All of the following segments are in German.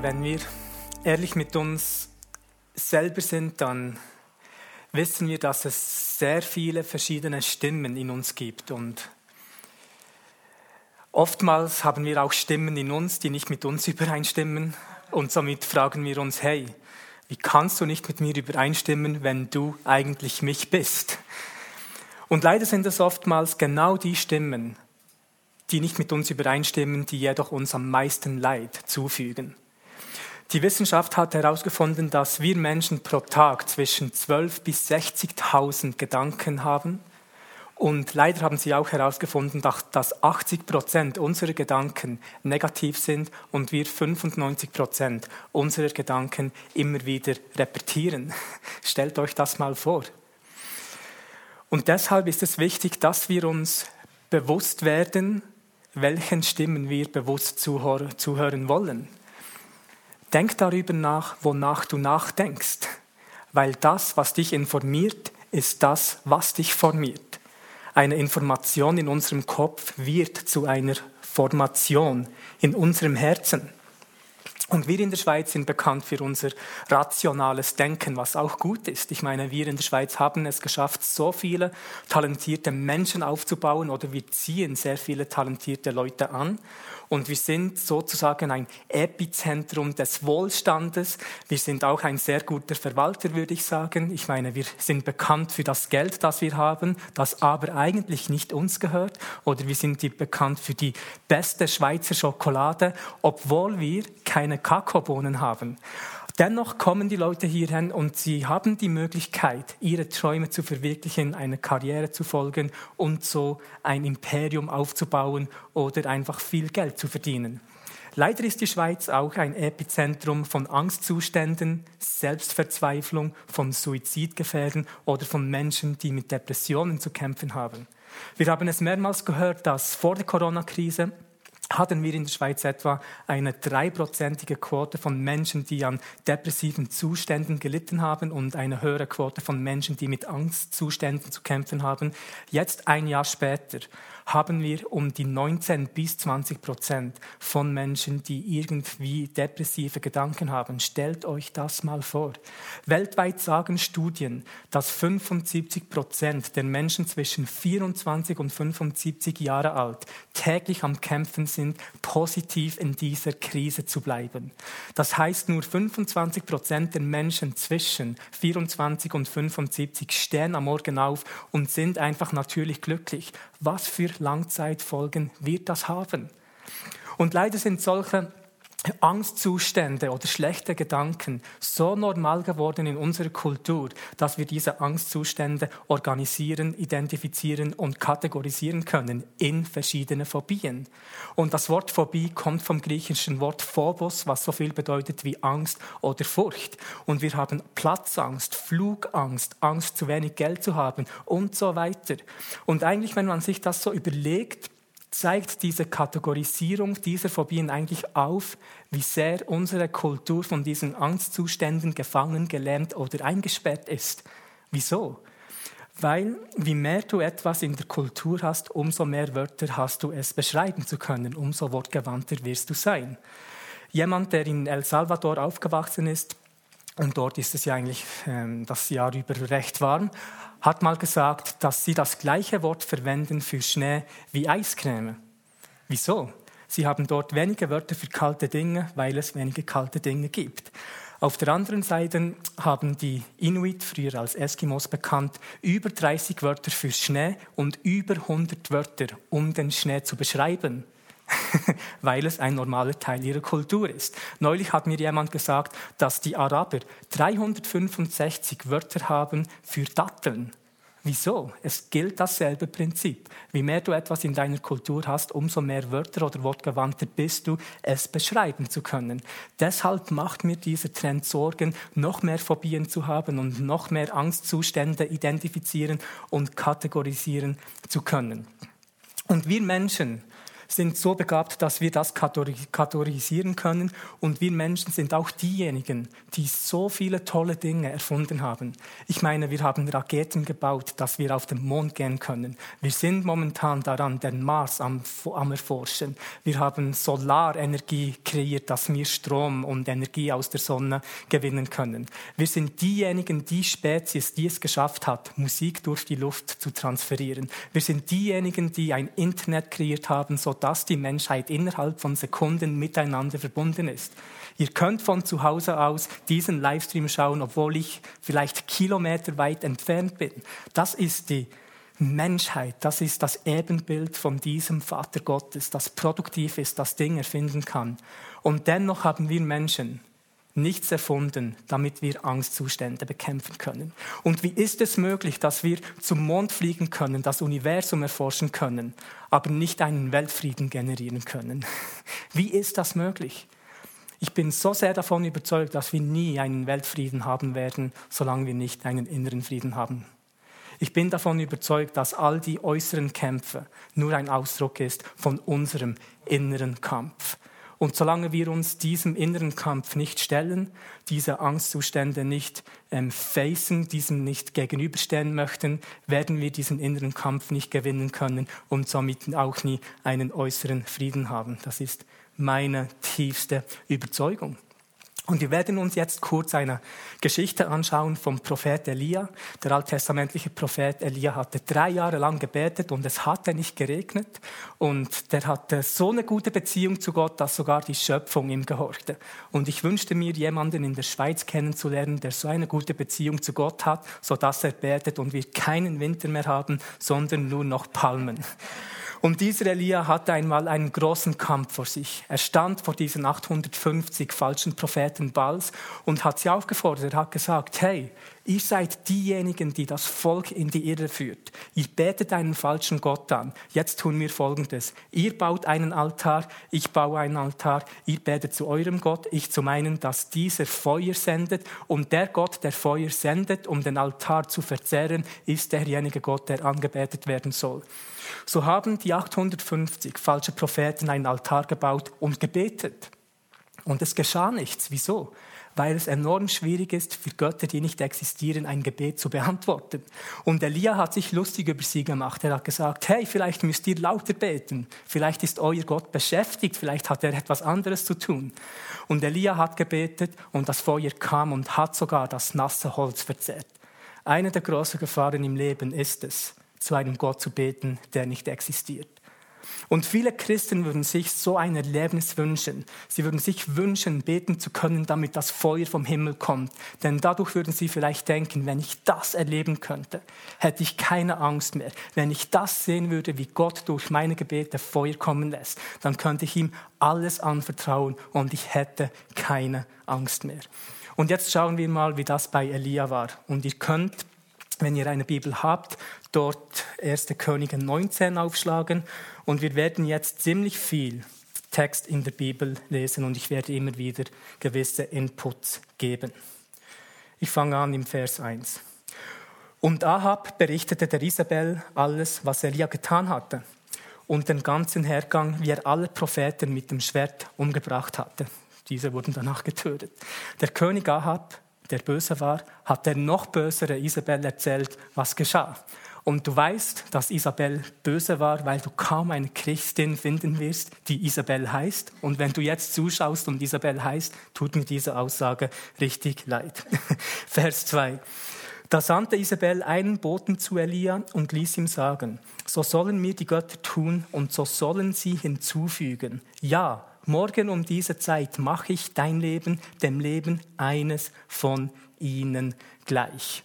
Wenn wir ehrlich mit uns selber sind, dann wissen wir, dass es sehr viele verschiedene Stimmen in uns gibt. Und oftmals haben wir auch Stimmen in uns, die nicht mit uns übereinstimmen. Und somit fragen wir uns, hey, wie kannst du nicht mit mir übereinstimmen, wenn du eigentlich mich bist? Und leider sind es oftmals genau die Stimmen, die nicht mit uns übereinstimmen, die jedoch uns am meisten Leid zufügen. Die Wissenschaft hat herausgefunden, dass wir Menschen pro Tag zwischen 12.000 bis 60.000 Gedanken haben und leider haben sie auch herausgefunden, dass 80 Prozent unserer Gedanken negativ sind und wir 95 Prozent unserer Gedanken immer wieder repetieren. Stellt euch das mal vor. Und deshalb ist es wichtig, dass wir uns bewusst werden, welchen Stimmen wir bewusst zuhören wollen. Denk darüber nach, wonach du nachdenkst, weil das, was dich informiert, ist das, was dich formiert. Eine Information in unserem Kopf wird zu einer Formation in unserem Herzen. Und wir in der Schweiz sind bekannt für unser rationales Denken, was auch gut ist. Ich meine, wir in der Schweiz haben es geschafft, so viele talentierte Menschen aufzubauen oder wir ziehen sehr viele talentierte Leute an. Und wir sind sozusagen ein Epizentrum des Wohlstandes. Wir sind auch ein sehr guter Verwalter, würde ich sagen. Ich meine, wir sind bekannt für das Geld, das wir haben, das aber eigentlich nicht uns gehört. Oder wir sind bekannt für die beste Schweizer Schokolade, obwohl wir keine Kakaobohnen haben. Dennoch kommen die Leute hierhin und sie haben die Möglichkeit, ihre Träume zu verwirklichen, eine Karriere zu folgen und so ein Imperium aufzubauen oder einfach viel Geld zu verdienen. Leider ist die Schweiz auch ein Epizentrum von Angstzuständen, Selbstverzweiflung, von Suizidgefährden oder von Menschen, die mit Depressionen zu kämpfen haben. Wir haben es mehrmals gehört, dass vor der Corona-Krise hatten wir in der Schweiz etwa eine dreiprozentige Quote von Menschen, die an depressiven Zuständen gelitten haben und eine höhere Quote von Menschen, die mit Angstzuständen zu kämpfen haben. Jetzt ein Jahr später haben wir um die 19 bis 20 Prozent von Menschen, die irgendwie depressive Gedanken haben. Stellt euch das mal vor. Weltweit sagen Studien, dass 75 Prozent der Menschen zwischen 24 und 75 Jahre alt täglich am Kämpfen sind, positiv in dieser Krise zu bleiben. Das heißt, nur 25 Prozent der Menschen zwischen 24 und 75 stehen am Morgen auf und sind einfach natürlich glücklich. Was für Langzeitfolgen wird das haben? Und leider sind solche Angstzustände oder schlechte Gedanken so normal geworden in unserer Kultur, dass wir diese Angstzustände organisieren, identifizieren und kategorisieren können in verschiedene Phobien. Und das Wort Phobie kommt vom griechischen Wort Phobos, was so viel bedeutet wie Angst oder Furcht. Und wir haben Platzangst, Flugangst, Angst zu wenig Geld zu haben und so weiter. Und eigentlich, wenn man sich das so überlegt, zeigt diese Kategorisierung dieser Phobien eigentlich auf, wie sehr unsere Kultur von diesen Angstzuständen gefangen, gelähmt oder eingesperrt ist. Wieso? Weil, wie mehr du etwas in der Kultur hast, umso mehr Wörter hast du es beschreiben zu können, umso wortgewandter wirst du sein. Jemand, der in El Salvador aufgewachsen ist, und dort ist es ja eigentlich äh, das Jahr über recht warm, hat mal gesagt, dass sie das gleiche Wort verwenden für Schnee wie Eiscreme. Wieso? Sie haben dort wenige Wörter für kalte Dinge, weil es wenige kalte Dinge gibt. Auf der anderen Seite haben die Inuit, früher als Eskimos bekannt, über 30 Wörter für Schnee und über 100 Wörter, um den Schnee zu beschreiben. weil es ein normaler Teil ihrer Kultur ist. Neulich hat mir jemand gesagt, dass die Araber 365 Wörter haben für Datteln. Wieso? Es gilt dasselbe Prinzip. Wie mehr du etwas in deiner Kultur hast, umso mehr Wörter oder wortgewandter bist du, es beschreiben zu können. Deshalb macht mir dieser Trend Sorgen, noch mehr Phobien zu haben und noch mehr Angstzustände identifizieren und kategorisieren zu können. Und wir Menschen, sind so begabt, dass wir das kategorisieren können. Und wir Menschen sind auch diejenigen, die so viele tolle Dinge erfunden haben. Ich meine, wir haben Raketen gebaut, dass wir auf den Mond gehen können. Wir sind momentan daran, den Mars am, am Erforschen. Wir haben Solarenergie kreiert, dass wir Strom und Energie aus der Sonne gewinnen können. Wir sind diejenigen, die Spezies, die es geschafft hat, Musik durch die Luft zu transferieren. Wir sind diejenigen, die ein Internet kreiert haben, so dass die Menschheit innerhalb von Sekunden miteinander verbunden ist. Ihr könnt von zu Hause aus diesen Livestream schauen, obwohl ich vielleicht Kilometer weit entfernt bin. Das ist die Menschheit, das ist das Ebenbild von diesem Vater Gottes, das produktiv ist, das Dinge erfinden kann. Und dennoch haben wir Menschen nichts erfunden, damit wir Angstzustände bekämpfen können. Und wie ist es möglich, dass wir zum Mond fliegen können, das Universum erforschen können, aber nicht einen Weltfrieden generieren können? Wie ist das möglich? Ich bin so sehr davon überzeugt, dass wir nie einen Weltfrieden haben werden, solange wir nicht einen inneren Frieden haben. Ich bin davon überzeugt, dass all die äußeren Kämpfe nur ein Ausdruck ist von unserem inneren Kampf. Und solange wir uns diesem inneren Kampf nicht stellen, diese Angstzustände nicht ähm, facen, diesem nicht gegenüberstehen möchten, werden wir diesen inneren Kampf nicht gewinnen können und somit auch nie einen äußeren Frieden haben. Das ist meine tiefste Überzeugung. Und wir werden uns jetzt kurz eine Geschichte anschauen vom Prophet Elia. Der alttestamentliche Prophet Elia hatte drei Jahre lang gebetet und es hatte nicht geregnet. Und der hatte so eine gute Beziehung zu Gott, dass sogar die Schöpfung ihm gehorchte. Und ich wünschte mir, jemanden in der Schweiz kennenzulernen, der so eine gute Beziehung zu Gott hat, sodass er betet und wir keinen Winter mehr haben, sondern nur noch Palmen. Und dieser Elia hatte einmal einen großen Kampf vor sich. Er stand vor diesen 850 falschen Propheten Bals und hat sie aufgefordert. Er hat gesagt, hey, Ihr seid diejenigen, die das Volk in die Irre führt. Ihr betet einen falschen Gott an. Jetzt tun wir Folgendes. Ihr baut einen Altar, ich baue einen Altar. Ihr betet zu eurem Gott, ich zu meinen, dass dieser Feuer sendet. Und der Gott, der Feuer sendet, um den Altar zu verzehren, ist derjenige Gott, der angebetet werden soll. So haben die 850 falsche Propheten einen Altar gebaut und gebetet. Und es geschah nichts. Wieso? Weil es enorm schwierig ist, für Götter, die nicht existieren, ein Gebet zu beantworten. Und Elia hat sich lustig über sie gemacht. Er hat gesagt, hey, vielleicht müsst ihr lauter beten. Vielleicht ist euer Gott beschäftigt. Vielleicht hat er etwas anderes zu tun. Und Elia hat gebetet und das Feuer kam und hat sogar das nasse Holz verzehrt. Eine der großen Gefahren im Leben ist es, zu einem Gott zu beten, der nicht existiert. Und viele Christen würden sich so ein Erlebnis wünschen. Sie würden sich wünschen, beten zu können, damit das Feuer vom Himmel kommt. Denn dadurch würden sie vielleicht denken, wenn ich das erleben könnte, hätte ich keine Angst mehr. Wenn ich das sehen würde, wie Gott durch meine Gebete Feuer kommen lässt, dann könnte ich ihm alles anvertrauen und ich hätte keine Angst mehr. Und jetzt schauen wir mal, wie das bei Elia war. Und ihr könnt wenn ihr eine Bibel habt, dort 1. Könige 19 aufschlagen. Und wir werden jetzt ziemlich viel Text in der Bibel lesen und ich werde immer wieder gewisse Inputs geben. Ich fange an im Vers 1. Und Ahab berichtete der Isabel alles, was Elia getan hatte und den ganzen Hergang, wie er alle Propheten mit dem Schwert umgebracht hatte. Diese wurden danach getötet. Der König Ahab der böse war, hat der noch bösere Isabel erzählt, was geschah. Und du weißt, dass Isabel böse war, weil du kaum eine Christin finden wirst, die Isabel heißt. Und wenn du jetzt zuschaust und Isabel heißt, tut mir diese Aussage richtig leid. Vers 2. Da sandte Isabel einen Boten zu Elia und ließ ihm sagen, so sollen mir die Götter tun und so sollen sie hinzufügen. Ja, morgen um diese Zeit mache ich dein Leben dem Leben eines von ihnen gleich.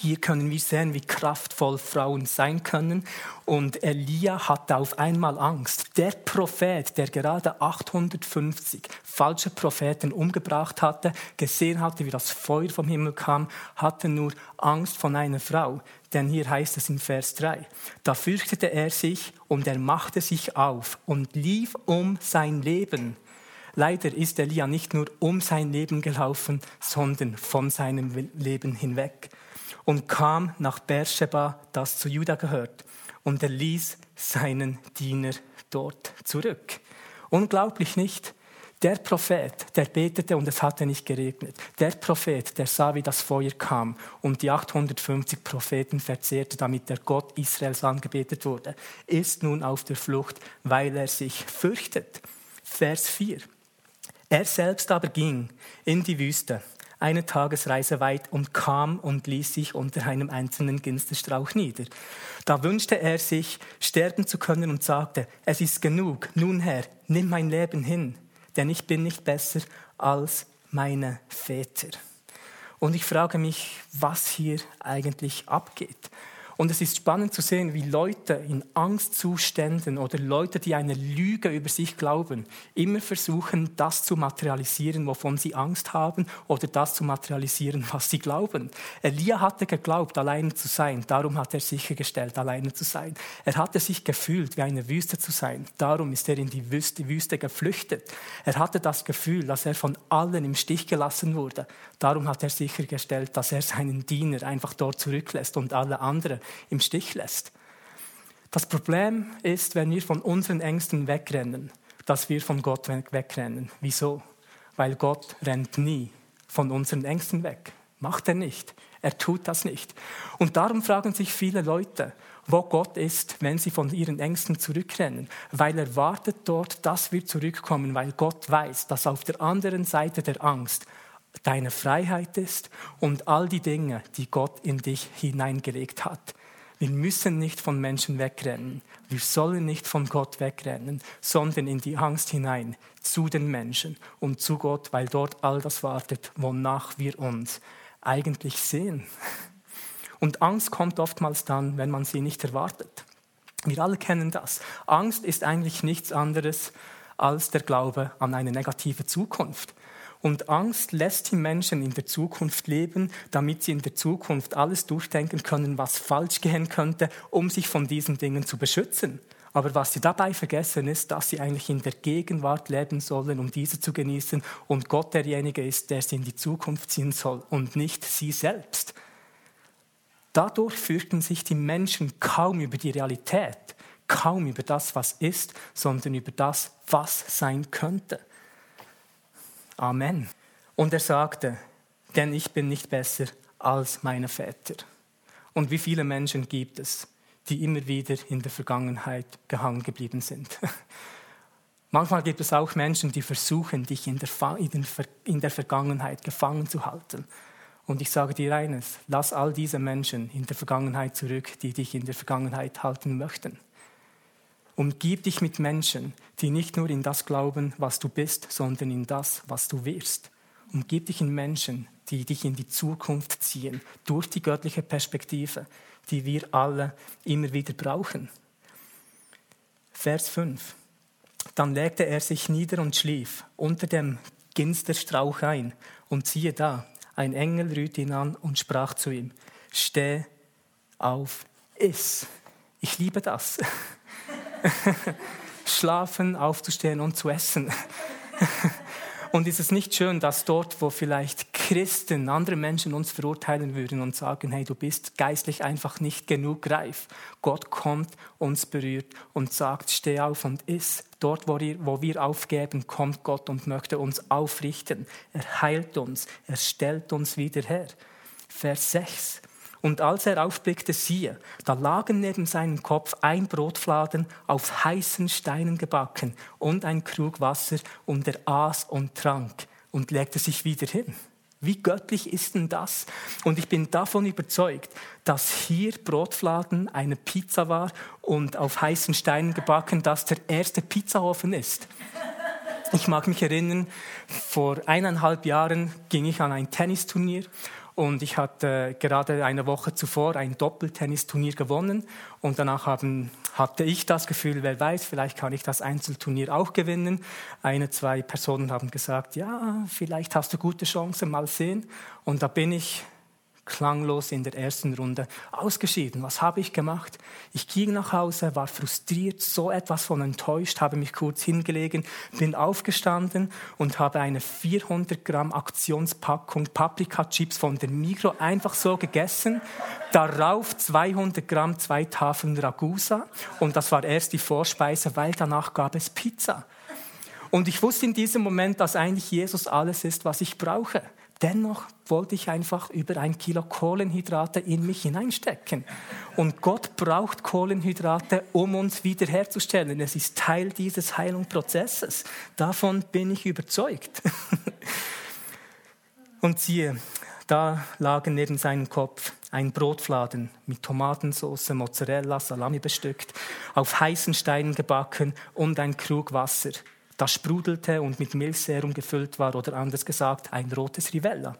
Hier können wir sehen, wie kraftvoll Frauen sein können. Und Elia hatte auf einmal Angst. Der Prophet, der gerade 850 falsche Propheten umgebracht hatte, gesehen hatte, wie das Feuer vom Himmel kam, hatte nur Angst von einer Frau. Denn hier heißt es in Vers 3, da fürchtete er sich und er machte sich auf und lief um sein Leben. Leider ist Elia nicht nur um sein Leben gelaufen, sondern von seinem Leben hinweg und kam nach Beersheba, das zu Juda gehört, und er ließ seinen Diener dort zurück. Unglaublich nicht? Der Prophet, der betete und es hatte nicht geregnet. Der Prophet, der sah, wie das Feuer kam und die 850 Propheten verzehrte, damit der Gott Israels angebetet wurde, ist nun auf der Flucht, weil er sich fürchtet. Vers 4. Er selbst aber ging in die Wüste eine Tagesreise weit und kam und ließ sich unter einem einzelnen Ginsterstrauch nieder. Da wünschte er sich, sterben zu können und sagte, es ist genug, nun Herr, nimm mein Leben hin, denn ich bin nicht besser als meine Väter. Und ich frage mich, was hier eigentlich abgeht. Und es ist spannend zu sehen, wie Leute in Angstzuständen oder Leute, die eine Lüge über sich glauben, immer versuchen, das zu materialisieren, wovon sie Angst haben oder das zu materialisieren, was sie glauben. Elia hatte geglaubt, alleine zu sein. Darum hat er sichergestellt, alleine zu sein. Er hatte sich gefühlt, wie eine Wüste zu sein. Darum ist er in die Wüste, Wüste geflüchtet. Er hatte das Gefühl, dass er von allen im Stich gelassen wurde. Darum hat er sichergestellt, dass er seinen Diener einfach dort zurücklässt und alle anderen im Stich lässt. Das Problem ist, wenn wir von unseren Ängsten wegrennen, dass wir von Gott wegrennen. Wieso? Weil Gott rennt nie von unseren Ängsten weg. Macht er nicht. Er tut das nicht. Und darum fragen sich viele Leute, wo Gott ist, wenn sie von ihren Ängsten zurückrennen, weil er wartet dort, dass wir zurückkommen, weil Gott weiß, dass auf der anderen Seite der Angst deine Freiheit ist und all die Dinge, die Gott in dich hineingelegt hat. Wir müssen nicht von Menschen wegrennen. Wir sollen nicht von Gott wegrennen, sondern in die Angst hinein zu den Menschen und zu Gott, weil dort all das wartet, wonach wir uns eigentlich sehen. Und Angst kommt oftmals dann, wenn man sie nicht erwartet. Wir alle kennen das. Angst ist eigentlich nichts anderes als der Glaube an eine negative Zukunft. Und Angst lässt die Menschen in der Zukunft leben, damit sie in der Zukunft alles durchdenken können, was falsch gehen könnte, um sich von diesen Dingen zu beschützen. Aber was sie dabei vergessen ist, dass sie eigentlich in der Gegenwart leben sollen, um diese zu genießen und Gott derjenige ist, der sie in die Zukunft ziehen soll und nicht sie selbst. Dadurch fürchten sich die Menschen kaum über die Realität, kaum über das, was ist, sondern über das, was sein könnte. Amen. Und er sagte, denn ich bin nicht besser als meine Väter. Und wie viele Menschen gibt es, die immer wieder in der Vergangenheit gehangen geblieben sind? Manchmal gibt es auch Menschen, die versuchen, dich in der, in der Vergangenheit gefangen zu halten. Und ich sage dir eines, lass all diese Menschen in der Vergangenheit zurück, die dich in der Vergangenheit halten möchten. Umgib dich mit Menschen, die nicht nur in das glauben, was du bist, sondern in das, was du wirst. Umgib dich in Menschen, die dich in die Zukunft ziehen, durch die göttliche Perspektive, die wir alle immer wieder brauchen. Vers 5. Dann legte er sich nieder und schlief unter dem Ginsterstrauch ein. Und siehe da, ein Engel rührte ihn an und sprach zu ihm, steh auf, iss. Ich liebe das. Schlafen, aufzustehen und zu essen. Und ist es nicht schön, dass dort, wo vielleicht Christen, andere Menschen uns verurteilen würden und sagen, hey, du bist geistlich einfach nicht genug reif. Gott kommt, uns berührt und sagt, steh auf und iss. Dort, wo wir, wo wir aufgeben, kommt Gott und möchte uns aufrichten. Er heilt uns, er stellt uns wieder her. Vers 6. Und als er aufblickte, siehe, da lagen neben seinem Kopf ein Brotfladen auf heißen Steinen gebacken und ein Krug Wasser, und er aß und trank und legte sich wieder hin. Wie göttlich ist denn das? Und ich bin davon überzeugt, dass hier Brotfladen eine Pizza war und auf heißen Steinen gebacken, dass der erste Pizzaofen ist. Ich mag mich erinnern, vor eineinhalb Jahren ging ich an ein Tennisturnier und ich hatte gerade eine Woche zuvor ein Doppeltennisturnier gewonnen und danach haben, hatte ich das Gefühl, wer weiß, vielleicht kann ich das Einzelturnier auch gewinnen. Eine, zwei Personen haben gesagt, ja, vielleicht hast du gute Chancen, mal sehen. Und da bin ich klanglos in der ersten Runde ausgeschieden. Was habe ich gemacht? Ich ging nach Hause, war frustriert, so etwas von enttäuscht, habe mich kurz hingelegen, bin aufgestanden und habe eine 400 Gramm Aktionspackung Paprika-Chips von der Migro einfach so gegessen. Darauf 200 Gramm, zwei Tafeln Ragusa und das war erst die Vorspeise, weil danach gab es Pizza. Und ich wusste in diesem Moment, dass eigentlich Jesus alles ist, was ich brauche. Dennoch wollte ich einfach über ein Kilo Kohlenhydrate in mich hineinstecken. Und Gott braucht Kohlenhydrate, um uns wiederherzustellen. Es ist Teil dieses Heilungsprozesses. Davon bin ich überzeugt. Und siehe, da lagen neben seinem Kopf ein Brotfladen mit Tomatensauce, Mozzarella, Salami bestückt, auf heißen Steinen gebacken und ein Krug Wasser das sprudelte und mit Milchserum gefüllt war oder anders gesagt ein rotes Rivella.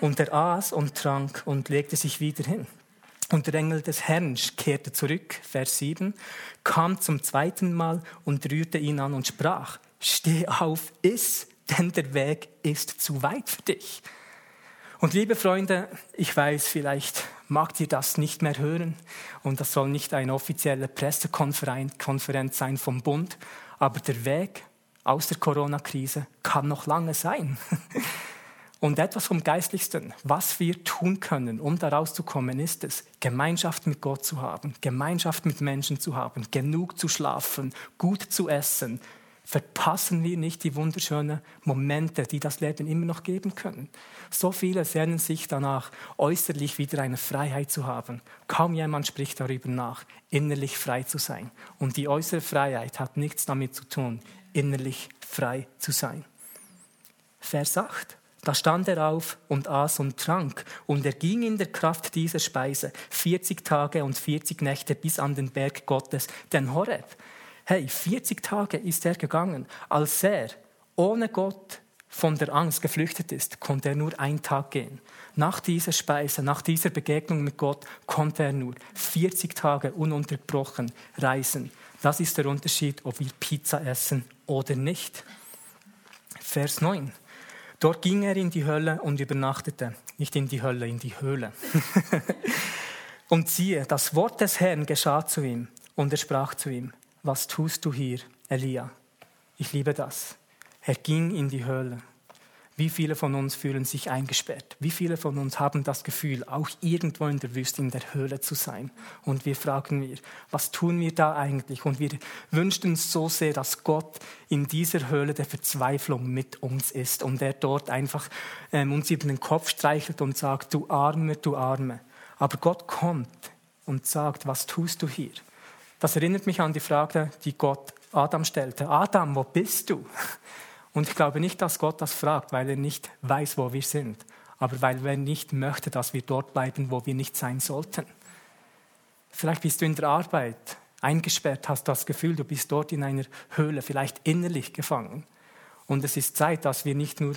Und er aß und trank und legte sich wieder hin. Und der Engel des Herrn kehrte zurück, Vers 7, kam zum zweiten Mal und rührte ihn an und sprach, steh auf, iss, denn der Weg ist zu weit für dich. Und liebe Freunde, ich weiß, vielleicht mag ihr das nicht mehr hören und das soll nicht eine offizielle Pressekonferenz sein vom Bund, aber der Weg aus der Corona-Krise kann noch lange sein. Und etwas vom Geistlichsten, was wir tun können, um da rauszukommen, ist es, Gemeinschaft mit Gott zu haben, Gemeinschaft mit Menschen zu haben, genug zu schlafen, gut zu essen. Verpassen wir nicht die wunderschönen Momente, die das Leben immer noch geben können. So viele sehnen sich danach, äußerlich wieder eine Freiheit zu haben. Kaum jemand spricht darüber nach, innerlich frei zu sein. Und die äußere Freiheit hat nichts damit zu tun, innerlich frei zu sein. Vers 8. Da stand er auf und aß und trank, und er ging in der Kraft dieser Speise 40 Tage und 40 Nächte bis an den Berg Gottes, den Horeb. Hey, 40 Tage ist er gegangen. Als er ohne Gott von der Angst geflüchtet ist, konnte er nur einen Tag gehen. Nach dieser Speise, nach dieser Begegnung mit Gott, konnte er nur 40 Tage ununterbrochen reisen. Das ist der Unterschied, ob wir Pizza essen oder nicht. Vers 9. Dort ging er in die Hölle und übernachtete. Nicht in die Hölle, in die Höhle. und siehe, das Wort des Herrn geschah zu ihm. Und er sprach zu ihm, was tust du hier, Elia? Ich liebe das. Er ging in die Höhle. Wie viele von uns fühlen sich eingesperrt? Wie viele von uns haben das Gefühl, auch irgendwo in der Wüste, in der Höhle zu sein? Und wir fragen wir, was tun wir da eigentlich? Und wir wünschen uns so sehr, dass Gott in dieser Höhle der Verzweiflung mit uns ist und er dort einfach ähm, uns über den Kopf streichelt und sagt, du Arme, du Arme. Aber Gott kommt und sagt, was tust du hier? Das erinnert mich an die Frage, die Gott Adam stellte. Adam, wo bist du? Und ich glaube nicht, dass Gott das fragt, weil er nicht weiß, wo wir sind, aber weil er nicht möchte, dass wir dort bleiben, wo wir nicht sein sollten. Vielleicht bist du in der Arbeit eingesperrt, hast das Gefühl, du bist dort in einer Höhle, vielleicht innerlich gefangen. Und es ist Zeit, dass wir nicht nur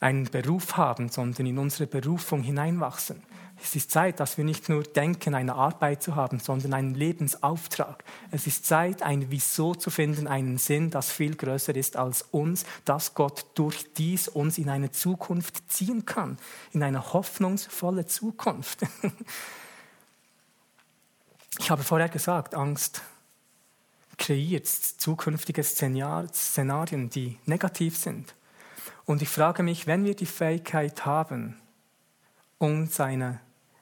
einen Beruf haben, sondern in unsere Berufung hineinwachsen. Es ist Zeit, dass wir nicht nur denken, eine Arbeit zu haben, sondern einen Lebensauftrag. Es ist Zeit, ein Wieso zu finden, einen Sinn, das viel größer ist als uns, dass Gott durch dies uns in eine Zukunft ziehen kann, in eine hoffnungsvolle Zukunft. Ich habe vorher gesagt, Angst kreiert zukünftige Szenarien, die negativ sind. Und ich frage mich, wenn wir die Fähigkeit haben, uns eine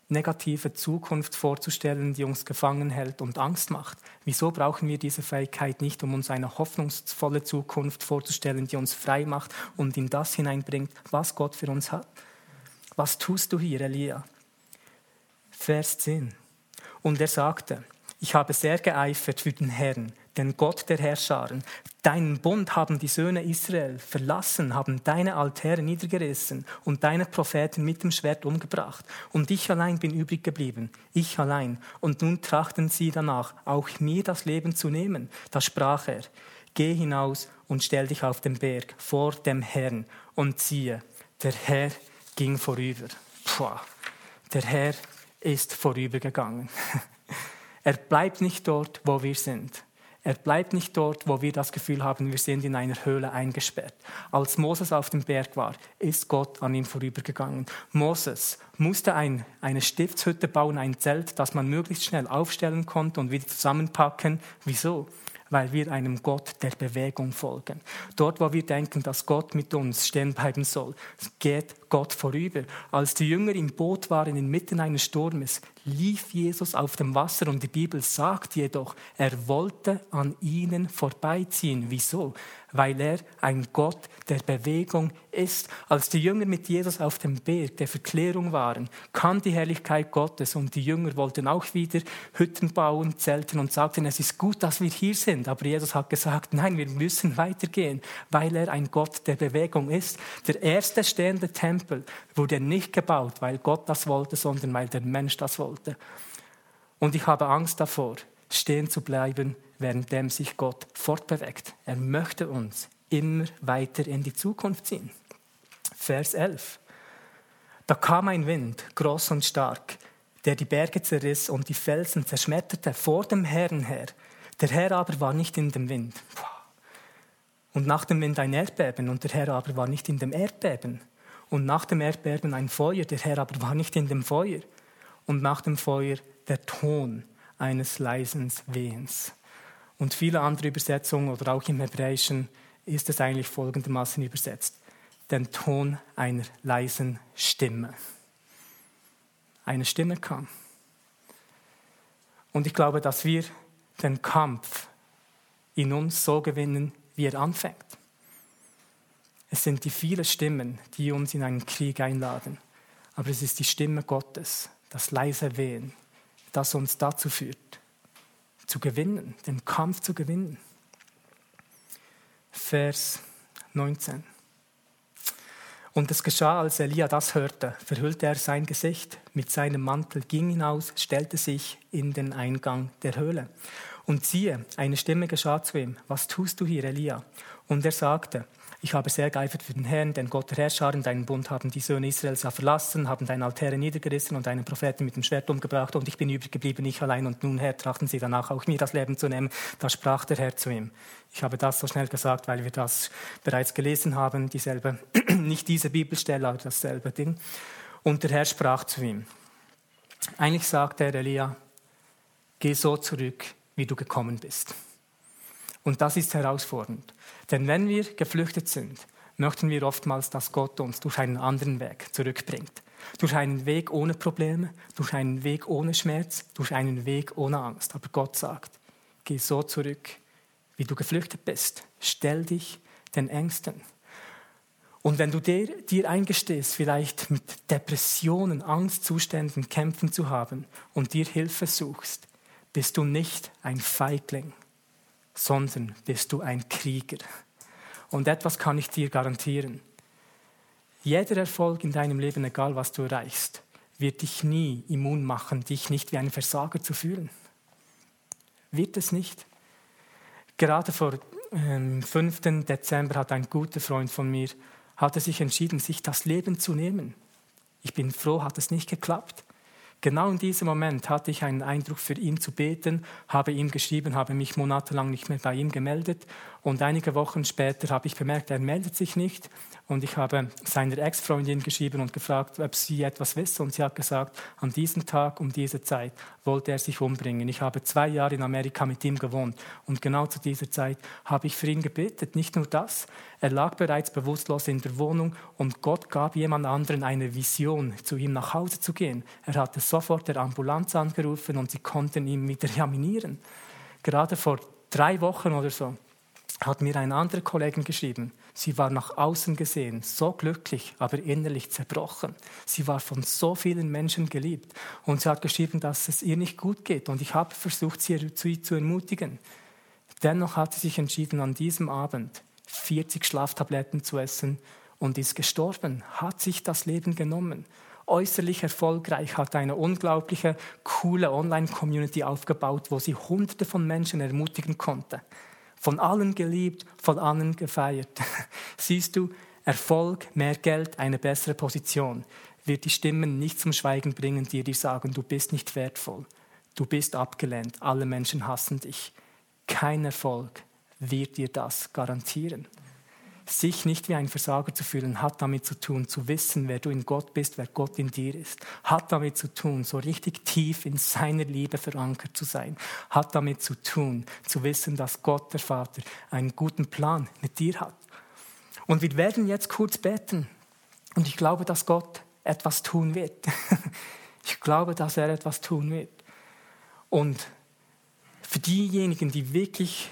negative Zukunft vorzustellen, die uns gefangen hält und Angst macht. Wieso brauchen wir diese Fähigkeit nicht, um uns eine hoffnungsvolle Zukunft vorzustellen, die uns frei macht und in das hineinbringt, was Gott für uns hat? Was tust du hier, Elia? Vers 10. Und er sagte, ich habe sehr geeifert für den Herrn, den Gott der Herrscharen. Deinen Bund haben die Söhne Israel verlassen, haben deine Altäre niedergerissen und deine Propheten mit dem Schwert umgebracht. Und ich allein bin übrig geblieben, ich allein. Und nun trachten sie danach, auch mir das Leben zu nehmen. Da sprach er, geh hinaus und stell dich auf den Berg vor dem Herrn. Und siehe, der Herr ging vorüber. Puh, der Herr ist vorübergegangen. Er bleibt nicht dort, wo wir sind. Er bleibt nicht dort, wo wir das Gefühl haben, wir sind in einer Höhle eingesperrt. Als Moses auf dem Berg war, ist Gott an ihm vorübergegangen. Moses musste ein, eine Stiftshütte bauen, ein Zelt, das man möglichst schnell aufstellen konnte und wieder zusammenpacken. Wieso? weil wir einem Gott der Bewegung folgen. Dort, wo wir denken, dass Gott mit uns stehen bleiben soll, geht Gott vorüber. Als die Jünger im Boot waren inmitten eines Sturmes, lief Jesus auf dem Wasser und die Bibel sagt jedoch, er wollte an ihnen vorbeiziehen. Wieso? Weil er ein Gott der Bewegung ist. Als die Jünger mit Jesus auf dem Berg der Verklärung waren, kam die Herrlichkeit Gottes und die Jünger wollten auch wieder Hütten bauen, zelten und sagten, es ist gut, dass wir hier sind. Aber Jesus hat gesagt, nein, wir müssen weitergehen, weil er ein Gott der Bewegung ist. Der erste stehende Tempel wurde nicht gebaut, weil Gott das wollte, sondern weil der Mensch das wollte wollte. Und ich habe Angst davor, stehen zu bleiben, währenddem sich Gott fortbewegt. Er möchte uns immer weiter in die Zukunft ziehen. Vers 11. Da kam ein Wind, groß und stark, der die Berge zerriss und die Felsen zerschmetterte vor dem Herrn her. Der Herr aber war nicht in dem Wind. Und nach dem Wind ein Erdbeben und der Herr aber war nicht in dem Erdbeben. Und nach dem Erdbeben ein Feuer, der Herr aber war nicht in dem Feuer und nach dem Feuer der Ton eines leisen Wehens. Und viele andere Übersetzungen oder auch im Hebräischen ist es eigentlich folgendermaßen übersetzt. Den Ton einer leisen Stimme. Eine Stimme kam. Und ich glaube, dass wir den Kampf in uns so gewinnen, wie er anfängt. Es sind die vielen Stimmen, die uns in einen Krieg einladen. Aber es ist die Stimme Gottes, das leise Wehen, das uns dazu führt, zu gewinnen, den Kampf zu gewinnen. Vers 19. Und es geschah, als Elia das hörte, verhüllte er sein Gesicht mit seinem Mantel, ging hinaus, stellte sich in den Eingang der Höhle. Und siehe, eine Stimme geschah zu ihm, was tust du hier, Elia? Und er sagte, ich habe sehr geeifert für den Herrn, denn Gott der Herrscher und deinen Bund haben die Söhne Israels ja verlassen, haben deine Altäre niedergerissen und deinen Propheten mit dem Schwert umgebracht und ich bin übrig ich allein und nun, Herr, trachten sie danach auch mir das Leben zu nehmen. Da sprach der Herr zu ihm. Ich habe das so schnell gesagt, weil wir das bereits gelesen haben, dieselbe, nicht diese Bibelstelle, aber dasselbe Ding. Und der Herr sprach zu ihm. Eigentlich sagte er Elia, geh so zurück, wie du gekommen bist. Und das ist herausfordernd. Denn wenn wir geflüchtet sind, möchten wir oftmals, dass Gott uns durch einen anderen Weg zurückbringt. Durch einen Weg ohne Probleme, durch einen Weg ohne Schmerz, durch einen Weg ohne Angst. Aber Gott sagt, geh so zurück, wie du geflüchtet bist. Stell dich den Ängsten. Und wenn du dir, dir eingestehst, vielleicht mit Depressionen, Angstzuständen kämpfen zu haben und dir Hilfe suchst, bist du nicht ein Feigling, sondern bist du ein Krieger. Und etwas kann ich dir garantieren. Jeder Erfolg in deinem Leben, egal was du erreichst, wird dich nie immun machen, dich nicht wie ein Versager zu fühlen. Wird es nicht? Gerade vor ähm, 5. Dezember hat ein guter Freund von mir hatte sich entschieden, sich das Leben zu nehmen. Ich bin froh, hat es nicht geklappt. Genau in diesem Moment hatte ich einen Eindruck, für ihn zu beten, habe ihm geschrieben, habe mich monatelang nicht mehr bei ihm gemeldet. Und einige Wochen später habe ich bemerkt, er meldet sich nicht und ich habe seiner Ex-Freundin geschrieben und gefragt, ob sie etwas wisse und sie hat gesagt, an diesem Tag um diese Zeit wollte er sich umbringen. Ich habe zwei Jahre in Amerika mit ihm gewohnt und genau zu dieser Zeit habe ich für ihn gebetet. Nicht nur das, er lag bereits bewusstlos in der Wohnung und Gott gab jemand anderen eine Vision, zu ihm nach Hause zu gehen. Er hatte sofort der Ambulanz angerufen und sie konnten ihn wieder reanimieren. Gerade vor drei Wochen oder so hat mir ein anderer Kollege geschrieben, sie war nach außen gesehen so glücklich, aber innerlich zerbrochen. Sie war von so vielen Menschen geliebt und sie hat geschrieben, dass es ihr nicht gut geht und ich habe versucht, sie zu, ermutigen. Dennoch hat sie sich entschieden, an diesem Abend 40 Schlaftabletten zu essen und ist gestorben, hat sich das Leben genommen. Äußerlich erfolgreich, hat eine unglaubliche, coole Online-Community aufgebaut, wo sie Hunderte von Menschen ermutigen konnte von allen geliebt, von allen gefeiert. Siehst du, Erfolg, mehr Geld, eine bessere Position wird die Stimmen nicht zum Schweigen bringen, die dir sagen, du bist nicht wertvoll, du bist abgelehnt, alle Menschen hassen dich. Kein Erfolg wird dir das garantieren. Sich nicht wie ein Versager zu fühlen, hat damit zu tun, zu wissen, wer du in Gott bist, wer Gott in dir ist. Hat damit zu tun, so richtig tief in seiner Liebe verankert zu sein. Hat damit zu tun, zu wissen, dass Gott, der Vater, einen guten Plan mit dir hat. Und wir werden jetzt kurz beten. Und ich glaube, dass Gott etwas tun wird. Ich glaube, dass er etwas tun wird. Und für diejenigen, die wirklich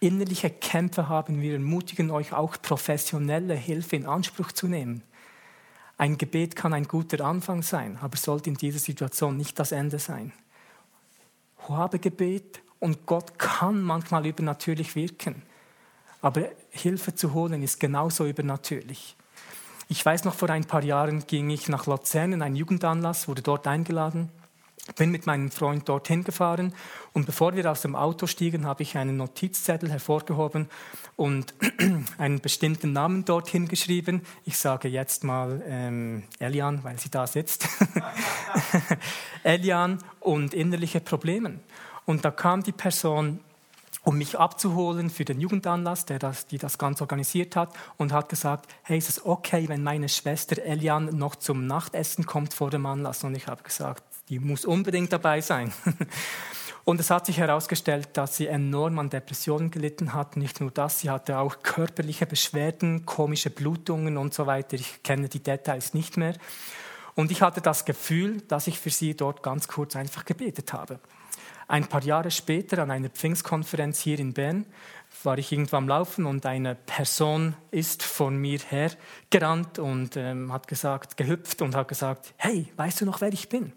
innerliche Kämpfe haben, wir ermutigen euch auch professionelle Hilfe in Anspruch zu nehmen. Ein Gebet kann ein guter Anfang sein, aber sollte in dieser Situation nicht das Ende sein. Habe Gebet und Gott kann manchmal übernatürlich wirken, aber Hilfe zu holen ist genauso übernatürlich. Ich weiß noch, vor ein paar Jahren ging ich nach Luzern in einen Jugendanlass, wurde dort eingeladen bin mit meinem Freund dorthin gefahren und bevor wir aus dem Auto stiegen, habe ich einen Notizzettel hervorgehoben und einen bestimmten Namen dorthin geschrieben. Ich sage jetzt mal ähm, Elian, weil sie da sitzt. Elian und innerliche Probleme. Und da kam die Person um mich abzuholen für den Jugendanlass, der das, die das Ganze organisiert hat, und hat gesagt, hey, ist es okay, wenn meine Schwester Elian noch zum Nachtessen kommt vor dem Anlass? Und ich habe gesagt, die muss unbedingt dabei sein. Und es hat sich herausgestellt, dass sie enorm an Depressionen gelitten hat. Nicht nur das, sie hatte auch körperliche Beschwerden, komische Blutungen und so weiter. Ich kenne die Details nicht mehr. Und ich hatte das Gefühl, dass ich für sie dort ganz kurz einfach gebetet habe. Ein paar Jahre später an einer Pfingstkonferenz hier in Bern war ich irgendwo am Laufen und eine Person ist von mir her gerannt und ähm, hat gesagt, gehüpft und hat gesagt, hey, weißt du noch, wer ich bin?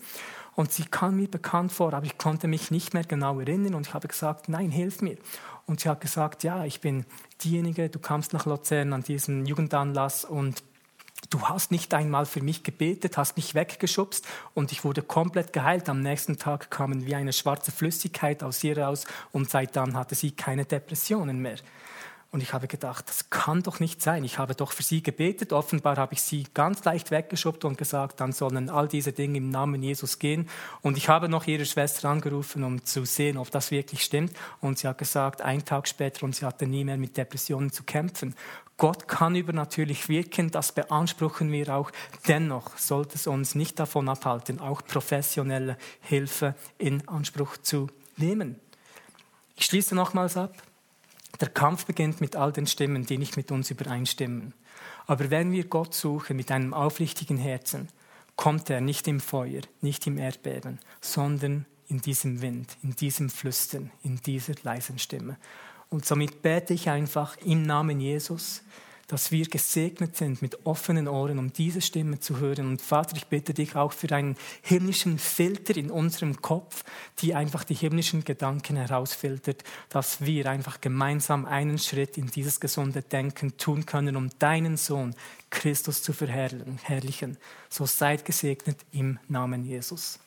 Und sie kam mir bekannt vor, aber ich konnte mich nicht mehr genau erinnern und ich habe gesagt, nein, hilf mir. Und sie hat gesagt, ja, ich bin diejenige, du kamst nach Luzern an diesen Jugendanlass und Du hast nicht einmal für mich gebetet, hast mich weggeschubst und ich wurde komplett geheilt. Am nächsten Tag kamen wie eine schwarze Flüssigkeit aus ihr raus und seit dann hatte sie keine Depressionen mehr. Und ich habe gedacht, das kann doch nicht sein. Ich habe doch für sie gebetet. Offenbar habe ich sie ganz leicht weggeschubbt und gesagt, dann sollen all diese Dinge im Namen Jesus gehen. Und ich habe noch ihre Schwester angerufen, um zu sehen, ob das wirklich stimmt. Und sie hat gesagt, ein Tag später, und sie hatte nie mehr mit Depressionen zu kämpfen. Gott kann übernatürlich wirken, das beanspruchen wir auch. Dennoch sollte es uns nicht davon abhalten, auch professionelle Hilfe in Anspruch zu nehmen. Ich schließe nochmals ab. Der Kampf beginnt mit all den Stimmen, die nicht mit uns übereinstimmen. Aber wenn wir Gott suchen mit einem aufrichtigen Herzen, kommt er nicht im Feuer, nicht im Erdbeben, sondern in diesem Wind, in diesem Flüstern, in dieser leisen Stimme. Und somit bete ich einfach im Namen Jesus, dass wir gesegnet sind mit offenen Ohren, um diese Stimme zu hören. Und Vater, ich bitte dich auch für einen himmlischen Filter in unserem Kopf, die einfach die himmlischen Gedanken herausfiltert, dass wir einfach gemeinsam einen Schritt in dieses gesunde Denken tun können, um deinen Sohn Christus zu verherrlichen. So seid gesegnet im Namen Jesus.